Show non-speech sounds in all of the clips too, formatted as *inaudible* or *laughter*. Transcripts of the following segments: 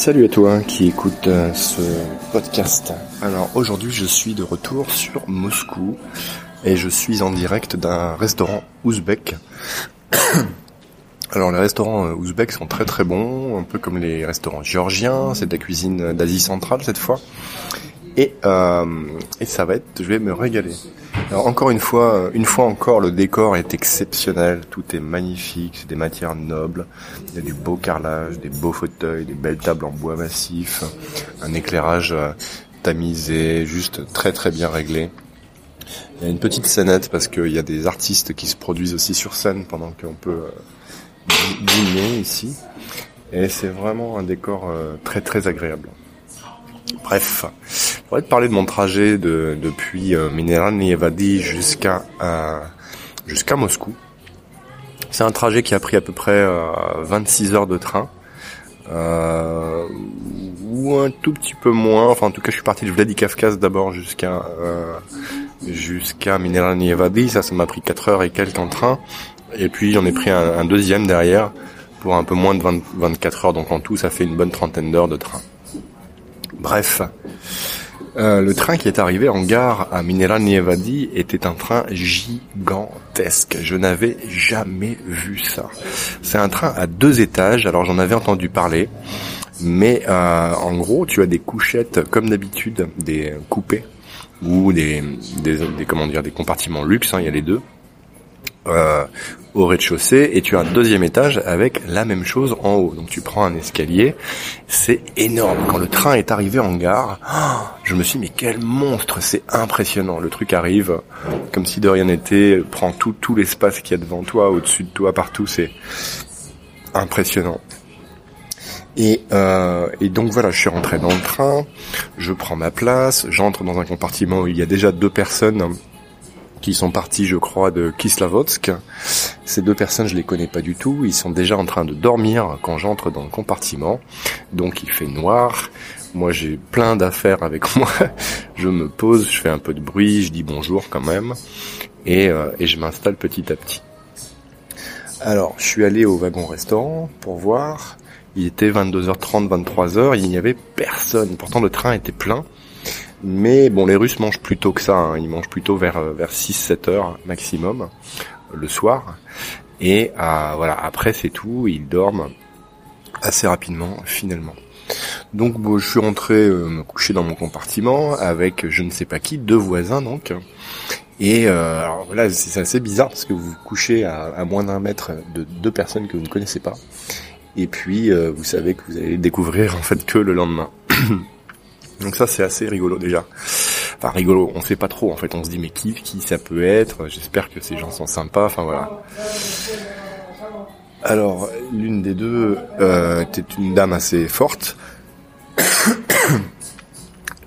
Salut à toi qui écoute euh, ce podcast. Alors aujourd'hui je suis de retour sur Moscou et je suis en direct d'un restaurant ouzbek. *coughs* Alors les restaurants euh, ouzbeks sont très très bons, un peu comme les restaurants géorgiens, c'est de la cuisine d'Asie centrale cette fois. Et, euh, et ça va être, je vais me régaler. Alors encore une fois, une fois encore, le décor est exceptionnel, tout est magnifique, c'est des matières nobles, il y a du beau carrelage, des beaux fauteuils, des belles tables en bois massif, un éclairage euh, tamisé, juste très très bien réglé. Il y a une petite scénette parce qu'il y a des artistes qui se produisent aussi sur scène pendant qu'on peut euh, dîner ici. Et c'est vraiment un décor euh, très très agréable. Bref, pourrais te parler de mon trajet de, depuis euh, Nevadi jusqu'à euh, jusqu'à Moscou. C'est un trajet qui a pris à peu près 26 euh, heures de train. Euh, ou un tout petit peu moins. Enfin, en tout cas, je suis parti de Vladikavkaz d'abord jusqu'à euh, jusqu'à Nevadi. Ça, ça m'a pris 4 heures et quelques en train. Et puis, j'en ai pris un, un, deuxième derrière pour un peu moins de 20, 24 heures. Donc, en tout, ça fait une bonne trentaine d'heures de train. Bref, euh, le train qui est arrivé en gare à Mineralnievadi était un train gigantesque. Je n'avais jamais vu ça. C'est un train à deux étages. Alors j'en avais entendu parler, mais euh, en gros, tu as des couchettes comme d'habitude, des coupés ou des, des, des, comment dire des compartiments luxe. Hein, il y a les deux. Euh, au rez-de-chaussée et tu as un deuxième étage avec la même chose en haut. Donc tu prends un escalier, c'est énorme. Quand le train est arrivé en gare, *gasps* je me suis dit mais quel monstre, c'est impressionnant. Le truc arrive comme si de rien n'était, prend tout tout l'espace qu'il y a devant toi, au-dessus de toi, partout, c'est impressionnant. Et, euh, et donc voilà, je suis rentré dans le train, je prends ma place, j'entre dans un compartiment où il y a déjà deux personnes qui sont partis, je crois, de Kislavodsk. Ces deux personnes, je les connais pas du tout. Ils sont déjà en train de dormir quand j'entre dans le compartiment. Donc il fait noir. Moi, j'ai plein d'affaires avec *laughs* moi. Je me pose, je fais un peu de bruit, je dis bonjour quand même, et, euh, et je m'installe petit à petit. Alors, je suis allé au wagon-restaurant pour voir. Il était 22h30, 23h, il n'y avait personne. Pourtant, le train était plein. Mais bon, les Russes mangent plutôt que ça. Hein. Ils mangent plutôt vers euh, vers 6-7 heures maximum le soir. Et euh, voilà, après c'est tout. Ils dorment assez rapidement finalement. Donc bon, je suis rentré euh, me coucher dans mon compartiment avec je ne sais pas qui, deux voisins donc. Et euh, alors voilà, c'est assez bizarre parce que vous vous couchez à, moins d'un mètre de deux personnes que vous ne connaissez pas. Et puis vous savez que vous allez découvrir en fait que le lendemain. *clears throat* Donc ça c'est assez rigolo déjà. Enfin rigolo, on sait pas trop en fait, on se dit mais qui qui ça peut être, j'espère que ces gens sont sympas, enfin voilà. Alors l'une des deux euh, était une dame assez forte. *coughs*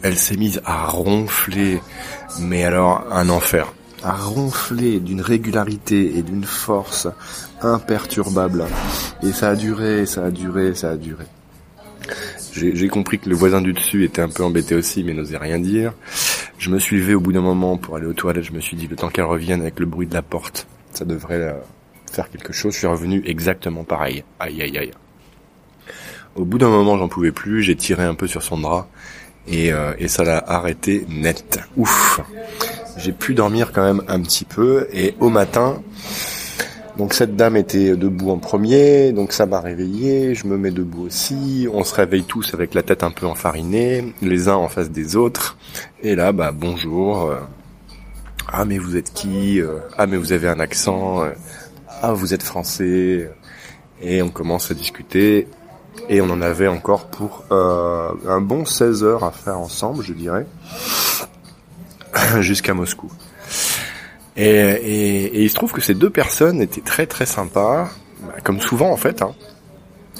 Elle s'est mise à ronfler, mais alors un enfer. À ronfler d'une régularité et d'une force imperturbable. Et ça a duré, ça a duré, ça a duré. J'ai compris que le voisin du dessus était un peu embêté aussi, mais n'osait rien dire. Je me suis levé au bout d'un moment pour aller aux toilettes. Je me suis dit, le temps qu'elle revienne avec le bruit de la porte, ça devrait euh, faire quelque chose. Je suis revenu exactement pareil. Aïe, aïe, aïe. Au bout d'un moment, j'en pouvais plus. J'ai tiré un peu sur son drap et, euh, et ça l'a arrêté net. Ouf. J'ai pu dormir quand même un petit peu et au matin, donc cette dame était debout en premier, donc ça m'a réveillé, je me mets debout aussi, on se réveille tous avec la tête un peu enfarinée, les uns en face des autres, et là, bah bonjour, euh, ah mais vous êtes qui, euh, ah mais vous avez un accent, euh, ah vous êtes français, et on commence à discuter, et on en avait encore pour un bon 16 heures à faire ensemble, je dirais, jusqu'à Moscou. Et, et, et, il se trouve que ces deux personnes étaient très très sympas, bah, comme souvent en fait. Hein.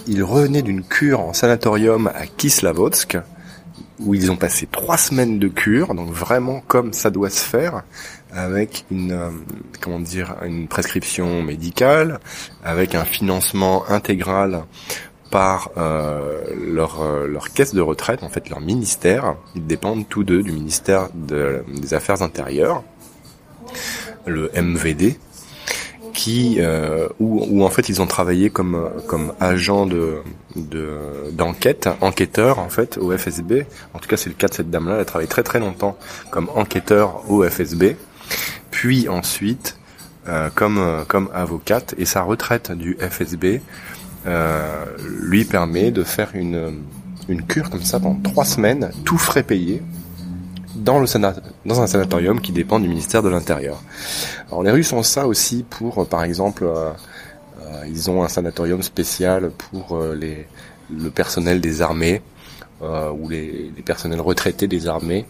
Ils revenaient d'une cure en sanatorium à Kislavodsk, où ils ont passé trois semaines de cure, donc vraiment comme ça doit se faire, avec une euh, comment dire une prescription médicale, avec un financement intégral par euh, leur, euh, leur caisse de retraite, en fait leur ministère. Ils dépendent tous deux du ministère de, des Affaires intérieures le MVD. qui euh, où, en fait ils ont travaillé comme comme agent de d'enquête, enquêteur en fait au FSB. En tout cas, c'est le cas de cette dame-là. Elle a travaillé très très longtemps comme enquêteur au FSB, puis ensuite euh, comme comme avocate. Et sa retraite du FSB euh, lui permet de faire une une cure comme ça pendant trois semaines, tout frais payé, dans, le dans un sanatorium qui dépend du ministère de l'Intérieur. Alors les Russes ont ça aussi pour, euh, par exemple, euh, euh, ils ont un sanatorium spécial pour les, le personnel des armées ou les, les, personnels retraités des armées.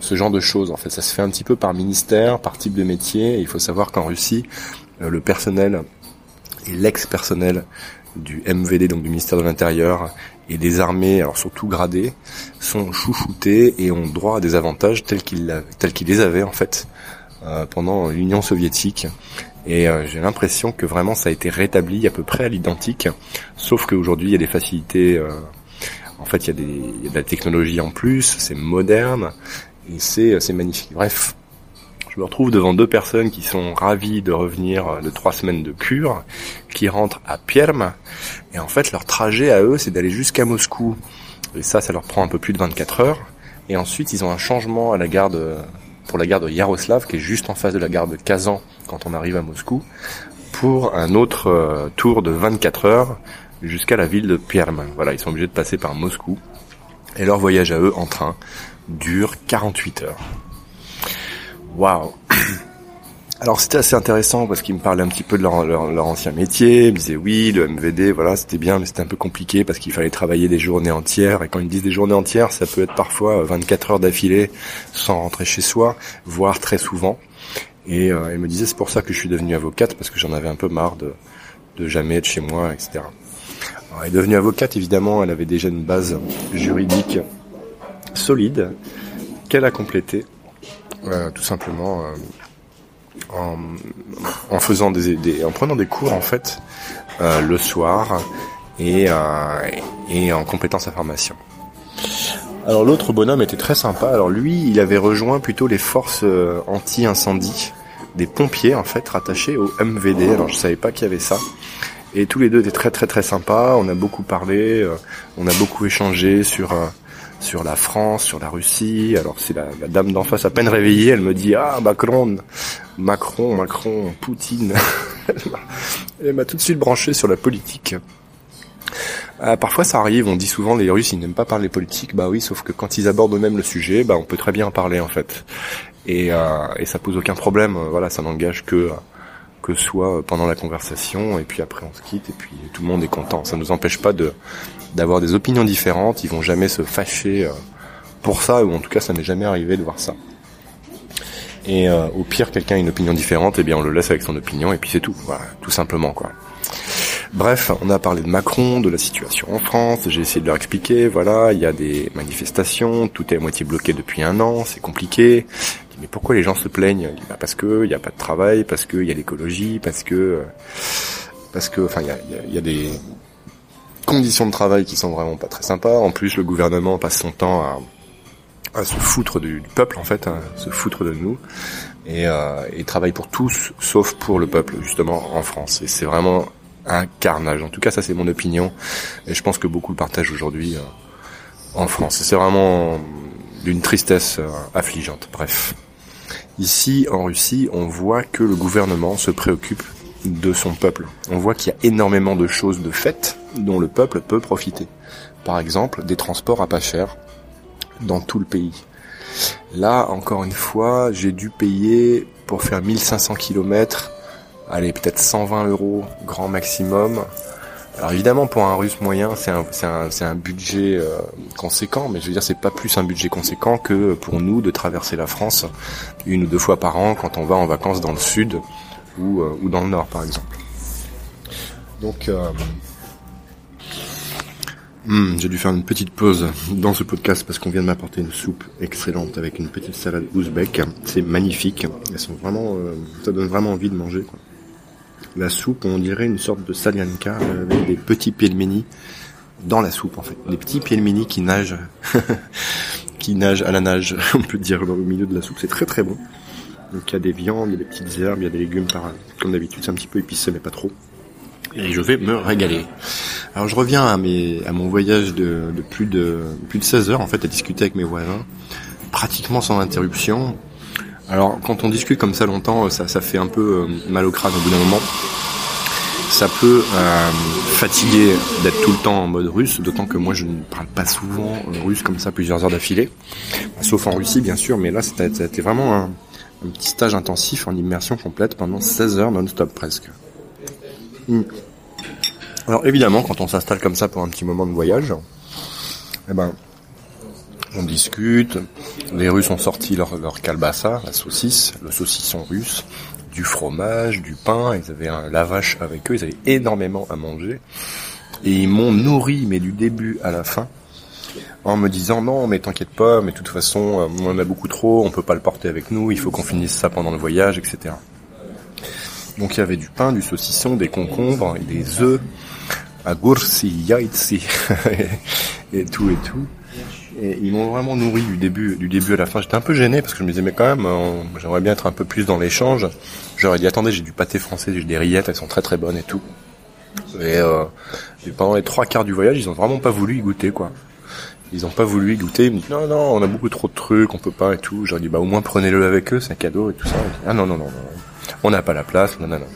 Ce genre de choses, en fait, ça se fait un petit peu par ministère, par type de métier. il faut savoir qu'en Russie, le personnel et l'ex-personnel du MVD, donc du ministère de l'Intérieur, et des armées, alors surtout gradées, sont chouchoutés et ont droit à des avantages tels qu'ils les avaient en fait euh, pendant l'Union soviétique. Et euh, j'ai l'impression que vraiment ça a été rétabli à peu près à l'identique, sauf qu'aujourd'hui il y a des facilités. Euh, en fait, il y, a des, il y a de la technologie en plus, c'est moderne et c'est c'est magnifique. Bref, je me retrouve devant deux personnes qui sont ravies de revenir de trois semaines de cure, qui rentrent à Perm, et en fait leur trajet à eux c'est d'aller jusqu'à Moscou. Et ça, ça leur prend un peu plus de 24 heures. Et ensuite, ils ont un changement pour la gare de Yaroslav, qui est juste en face de la gare de Kazan quand on arrive à Moscou, pour un autre euh, tour de 24 heures jusqu'à la ville de Perm. Voilà, ils sont obligés de passer par Moscou. Et leur voyage à eux en train dure 48 heures. Waouh *coughs* alors c'était assez intéressant parce qu'ils me parlaient un petit peu de leur, ancien métier. Ils me disaient oui, le MVD, voilà, c'était bien, mais c'était un peu compliqué parce qu'il fallait travailler des journées entières. Et quand ils disent des journées entières, ça peut être parfois 24 heures d'affilée sans rentrer chez soi, voire très souvent. Et euh, me disaient c'est pour ça que je suis devenue avocate parce que j'en avais un peu marre de, de jamais être chez moi, etc. Alors, elle est devenue avocate, évidemment, elle avait déjà une base juridique solide qu'elle a complétée euh, tout simplement euh, en, en, faisant des, des, en prenant des cours en fait euh, le soir et, et en complétant sa formation. Alors l'autre bonhomme était très sympa. Alors lui, il avait rejoint plutôt les forces anti-incendie, des pompiers en fait rattachés au MVD. Alors je savais pas qu'il y avait ça. Et tous les deux étaient très très très sympas. On a beaucoup parlé, on a beaucoup échangé sur sur la France, sur la Russie. Alors c'est la, dame d'en face à peine réveillée, elle me dit ah Macron, Macron, Macron, Poutine. *laughs* elle m'a tout de suite branché sur la politique. Euh, parfois ça arrive, on dit souvent les Russes ils n'aiment pas parler politique, bah oui, sauf que quand ils abordent eux-mêmes le sujet, bah on peut très bien en parler en fait. Et, euh, et ça pose aucun problème, voilà, ça n'engage que soit pendant la conversation et puis après on se quitte et puis tout le monde est content. Ça ne nous empêche pas d'avoir des opinions différentes, ils vont jamais se fâcher euh, pour ça ou en tout cas ça m'est jamais arrivé de voir ça. Et euh, au pire quelqu'un a une opinion différente, et eh bien on le laisse avec son opinion et puis c'est tout, voilà, tout simplement quoi. Bref, on a parlé de Macron, de la situation en France, j'ai essayé de leur expliquer, voilà, il y a des manifestations, tout est à moitié bloqué depuis un an, c'est compliqué, mais pourquoi les gens se plaignent? Bah Parce que il n'y a pas de travail, parce qu'il y a l'écologie, parce que parce que enfin il y a, des conditions de travail qui sont vraiment pas très sympas. En plus, le gouvernement passe son temps à, à se foutre du, peuple en fait, à se foutre de nous et, euh, et travaille pour tous sauf pour le peuple justement en France. Et c'est vraiment un carnage. En tout cas, ça c'est mon opinion et je pense que beaucoup le partagent aujourd'hui euh, en France. C'est vraiment d'une tristesse euh, affligeante. Bref. Ici, en Russie, on voit que le gouvernement se préoccupe de son peuple. On voit qu'il y a énormément de choses de faites dont le peuple peut profiter. Par exemple, des transports à pas cher dans tout le pays. Là, encore une fois, j'ai dû payer pour faire 1500 km, allez, peut-être 120 euros grand maximum, alors évidemment, pour un russe moyen, c'est un, un, un, budget euh, conséquent, mais je veux dire, c'est pas plus un budget conséquent que pour nous de traverser la France une ou deux fois par an quand on va en vacances dans le sud ou, euh, ou dans le nord, par exemple. Donc, euh, hmm, j'ai dû faire une petite pause dans ce podcast parce qu'on vient de m'apporter une soupe excellente avec une petite salade ouzbek. C'est magnifique. Elles sont vraiment, ça donne vraiment envie de manger. Quoi. La soupe, on dirait une sorte de salianka avec des petits pelmeni dans la soupe en fait. Des petits pelmeni qui nagent, *laughs* qui nagent à la nage, *laughs* on peut dire, dans le milieu de la soupe. C'est très très bon. Donc il y a des viandes, il y a des petites herbes, il y a des légumes par comme d'habitude, c'est un petit peu épicé mais pas trop. Et je vais me régaler. Alors je reviens à mes à mon voyage de, de plus de plus de 16 heures en fait à discuter avec mes voisins, pratiquement sans interruption. Alors quand on discute comme ça longtemps, ça, ça fait un peu euh, mal au crâne au bout d'un moment. Ça peut euh, fatiguer d'être tout le temps en mode russe, d'autant que moi je ne parle pas souvent russe comme ça plusieurs heures d'affilée, sauf en Russie bien sûr, mais là c'était vraiment un, un petit stage intensif en immersion complète pendant 16 heures non-stop presque. Hmm. Alors évidemment, quand on s'installe comme ça pour un petit moment de voyage, eh ben, on discute. Les Russes ont sorti leur, leur kalbassa, la saucisse, le saucisson russe, du fromage, du pain. Ils avaient un lavache avec eux. Ils avaient énormément à manger. Et ils m'ont nourri, mais du début à la fin, en me disant non, mais t'inquiète pas, mais de toute façon, euh, on en a beaucoup trop, on peut pas le porter avec nous, il faut qu'on finisse ça pendant le voyage, etc. Donc il y avait du pain, du saucisson, des concombres, des œufs, agursi, yaitsi, *laughs* et tout et tout. Et ils m'ont vraiment nourri du début, du début à la fin. J'étais un peu gêné parce que je me disais mais quand même, euh, j'aimerais bien être un peu plus dans l'échange. J'aurais dit attendez, j'ai du pâté français, j'ai des rillettes, elles sont très très bonnes et tout. Et, euh, et pendant les trois quarts du voyage, ils ont vraiment pas voulu y goûter quoi. Ils ont pas voulu y goûter. Ils me disent non non, on a beaucoup trop de trucs, on peut pas et tout. J'aurais dit bah au moins prenez-le avec eux, c'est un cadeau et tout ça. ah non non non non, on n'a pas la place, non non non.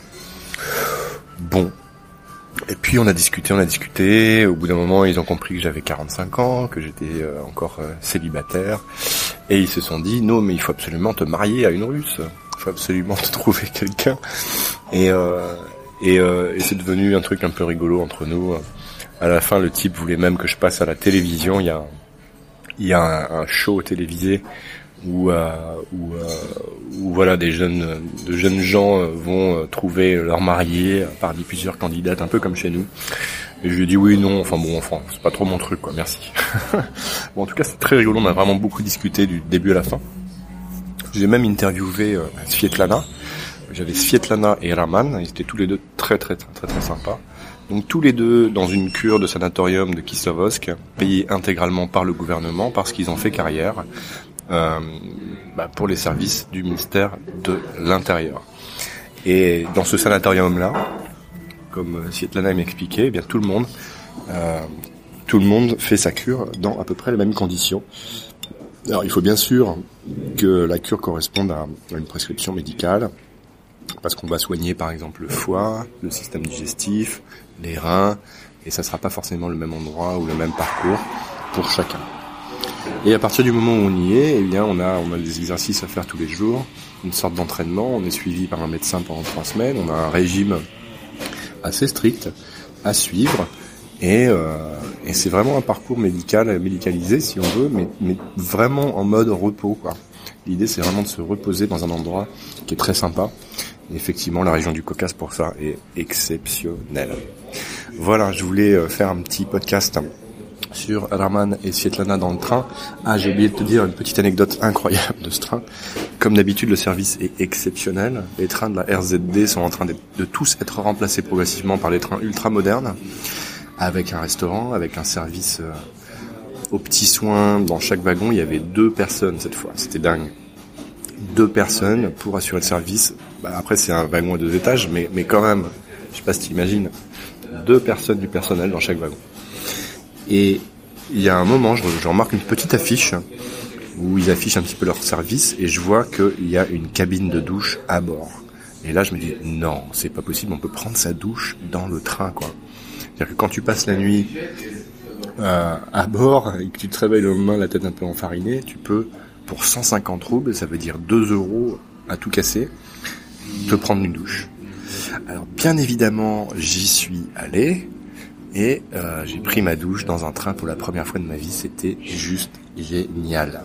Bon, et puis on a discuté, on a discuté. Au bout d'un moment, ils ont compris que j'avais 45 ans, que j'étais euh, encore euh, célibataire. Et ils se sont dit, non, mais il faut absolument te marier à une russe. Il faut absolument te trouver quelqu'un. Et, euh, et, et c'est devenu un truc un peu rigolo entre nous. À la fin, le type voulait même que je passe à la télévision. Il y a, un show télévisé où, euh, où, euh, où, voilà des jeunes de jeunes gens euh, vont trouver leur marié parmi plusieurs candidates un peu comme chez nous. Et je lui dit oui non enfin bon enfin c'est pas trop mon truc quoi merci. *laughs* Bon en tout cas c'est très rigolo on a vraiment beaucoup discuté du début à la fin. J'ai même interviewé euh, Svietlana j'avais Svietlana et Raman ils étaient tous les deux très très très très très sympas. Donc tous les deux dans une cure de sanatorium de Kisovosk, payés intégralement par le gouvernement parce qu'ils ont fait carrière euh, bah, pour les services du ministère de l'Intérieur. Et dans ce sanatorium-là, comme Svietlana m'expliquait, eh bien tout le monde, euh, tout le monde fait sa cure dans à peu près les mêmes conditions. Alors il faut bien sûr que la cure corresponde à une prescription médicale, parce qu'on va soigner par exemple le foie, le système digestif, les reins, et ça sera pas forcément le même endroit ou le même parcours pour chacun. Et à partir du moment où on y est, eh bien, on a, on a des exercices à faire tous les jours, une sorte d'entraînement. On est suivi par un médecin pendant trois semaines. On a un régime assez strict à suivre. Et, euh, et c'est vraiment un parcours médical, médicalisé si on veut, mais, mais vraiment en mode repos. Quoi. L'idée, c'est vraiment de se reposer dans un endroit qui est très sympa. Effectivement, la région du Caucase pour ça est exceptionnelle. Voilà, je voulais euh, faire un petit podcast sur Raman et Svetlana dans le train. Ah, j'ai oublié de te dire une petite anecdote incroyable de ce train. Comme d'habitude, le service est exceptionnel. Les trains de la RZD sont en train de, tous être remplacés progressivement par les trains ultra modernes, avec un restaurant, avec un service euh, aux petits soins. Dans chaque wagon, il y avait deux personnes cette fois. C'était dingue. Deux personnes pour assurer le service. Bah, après, c'est un wagon à deux étages, mais, mais quand même, je sais pas si tu imagines, deux personnes du personnel dans chaque wagon. Et il y a un moment, je, remarque une petite affiche où ils affichent un petit peu leur service et je vois qu'il y a une cabine de douche à bord. Et là, je me dis, non, c'est pas possible, on peut prendre sa douche dans le train, quoi. C'est-à-dire que quand tu passes la nuit euh, à bord et que tu te réveilles le lendemain la tête un peu enfarinée, tu peux, pour 150 roubles, ça veut dire 2 euros à tout casser, te prendre une douche. Alors, bien évidemment, j'y suis allé, et euh, j'ai pris ma douche dans un train pour la première fois de ma vie. C'était juste génial.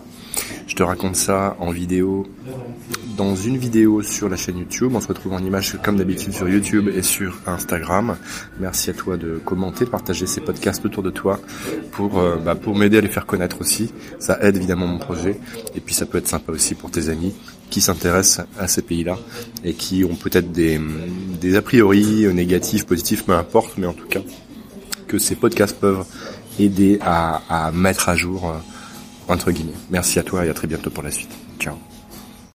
Je te raconte ça en vidéo, dans une vidéo sur la chaîne YouTube. On se retrouve en image comme d'habitude sur YouTube et sur Instagram. Merci à toi de commenter, de partager ces podcasts autour de toi pour euh, bah, pour m'aider à les faire connaître aussi. Ça aide évidemment mon projet et puis ça peut être sympa aussi pour tes amis qui s'intéressent à ces pays-là et qui ont peut-être des, des a priori négatifs, positifs, peu importe, mais en tout cas que ces podcasts peuvent aider à, mettre à jour, euh, entre guillemets. Merci à toi et à très bientôt pour la suite. Ciao.